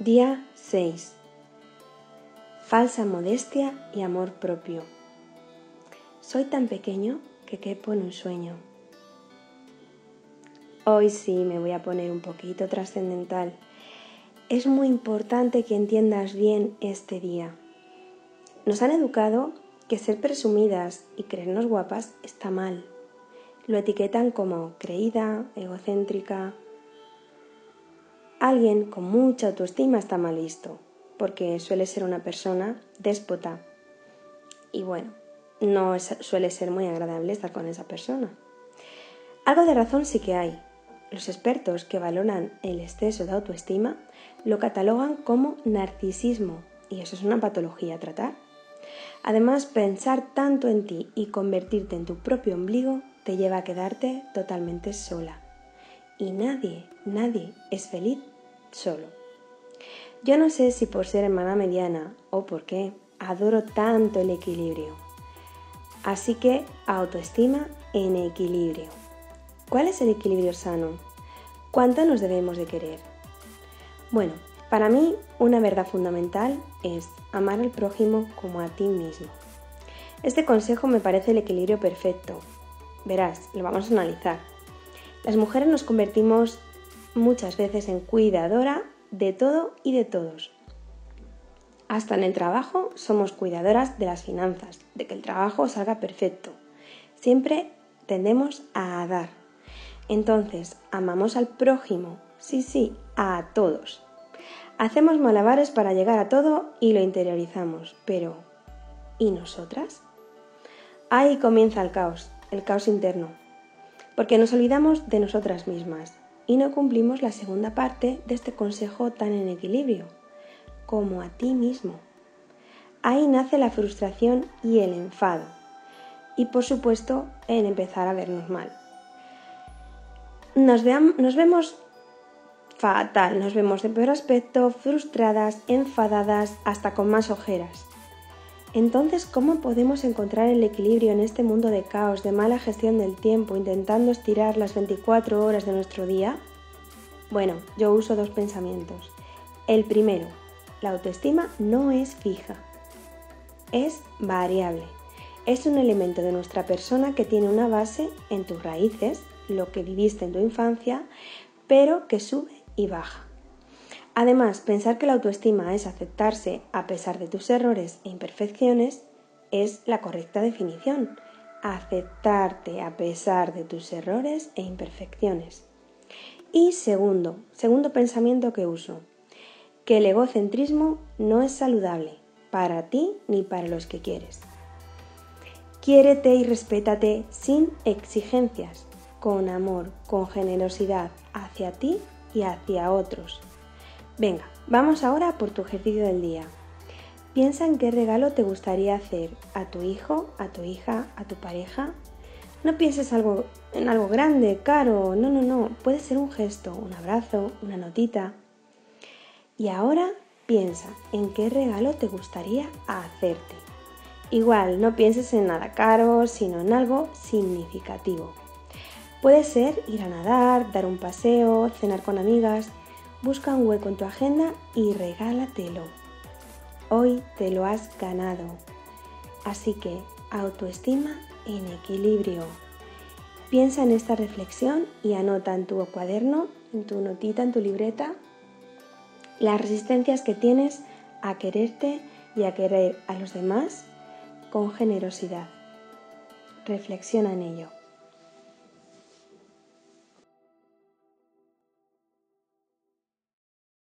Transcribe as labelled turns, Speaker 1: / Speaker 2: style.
Speaker 1: Día 6. Falsa modestia y amor propio. Soy tan pequeño que quepo en un sueño. Hoy sí me voy a poner un poquito trascendental. Es muy importante que entiendas bien este día. Nos han educado que ser presumidas y creernos guapas está mal. Lo etiquetan como creída, egocéntrica, Alguien con mucha autoestima está mal visto, porque suele ser una persona déspota. Y bueno, no suele ser muy agradable estar con esa persona. Algo de razón sí que hay. Los expertos que valoran el exceso de autoestima lo catalogan como narcisismo, y eso es una patología a tratar. Además, pensar tanto en ti y convertirte en tu propio ombligo te lleva a quedarte totalmente sola. Y nadie, nadie es feliz solo. Yo no sé si por ser hermana mediana o por qué adoro tanto el equilibrio. Así que autoestima en equilibrio. ¿Cuál es el equilibrio sano? ¿Cuánto nos debemos de querer? Bueno, para mí una verdad fundamental es amar al prójimo como a ti mismo. Este consejo me parece el equilibrio perfecto. Verás, lo vamos a analizar. Las mujeres nos convertimos muchas veces en cuidadora de todo y de todos. Hasta en el trabajo somos cuidadoras de las finanzas, de que el trabajo salga perfecto. Siempre tendemos a dar. Entonces, amamos al prójimo, sí, sí, a todos. Hacemos malabares para llegar a todo y lo interiorizamos, pero ¿y nosotras? Ahí comienza el caos, el caos interno, porque nos olvidamos de nosotras mismas, y no cumplimos la segunda parte de este consejo tan en equilibrio, como a ti mismo. Ahí nace la frustración y el enfado, y por supuesto en empezar a vernos mal. Nos, nos vemos fatal, nos vemos de peor aspecto, frustradas, enfadadas, hasta con más ojeras. Entonces, ¿cómo podemos encontrar el equilibrio en este mundo de caos, de mala gestión del tiempo, intentando estirar las 24 horas de nuestro día? Bueno, yo uso dos pensamientos. El primero, la autoestima no es fija, es variable. Es un elemento de nuestra persona que tiene una base en tus raíces, lo que viviste en tu infancia, pero que sube y baja. Además, pensar que la autoestima es aceptarse a pesar de tus errores e imperfecciones es la correcta definición. Aceptarte a pesar de tus errores e imperfecciones. Y segundo, segundo pensamiento que uso, que el egocentrismo no es saludable para ti ni para los que quieres. Quiérete y respétate sin exigencias, con amor, con generosidad hacia ti y hacia otros Venga, vamos ahora por tu ejercicio del día. Piensa en qué regalo te gustaría hacer a tu hijo, a tu hija, a tu pareja. No pienses algo, en algo grande, caro, no, no, no. Puede ser un gesto, un abrazo, una notita. Y ahora piensa en qué regalo te gustaría hacerte. Igual, no pienses en nada caro, sino en algo significativo. Puede ser ir a nadar, dar un paseo, cenar con amigas, Busca un hueco en tu agenda y regálatelo. Hoy te lo has ganado. Así que autoestima en equilibrio. Piensa en esta reflexión y anota en tu cuaderno, en tu notita, en tu libreta, las resistencias que tienes a quererte y a querer a los demás con generosidad. Reflexiona en ello.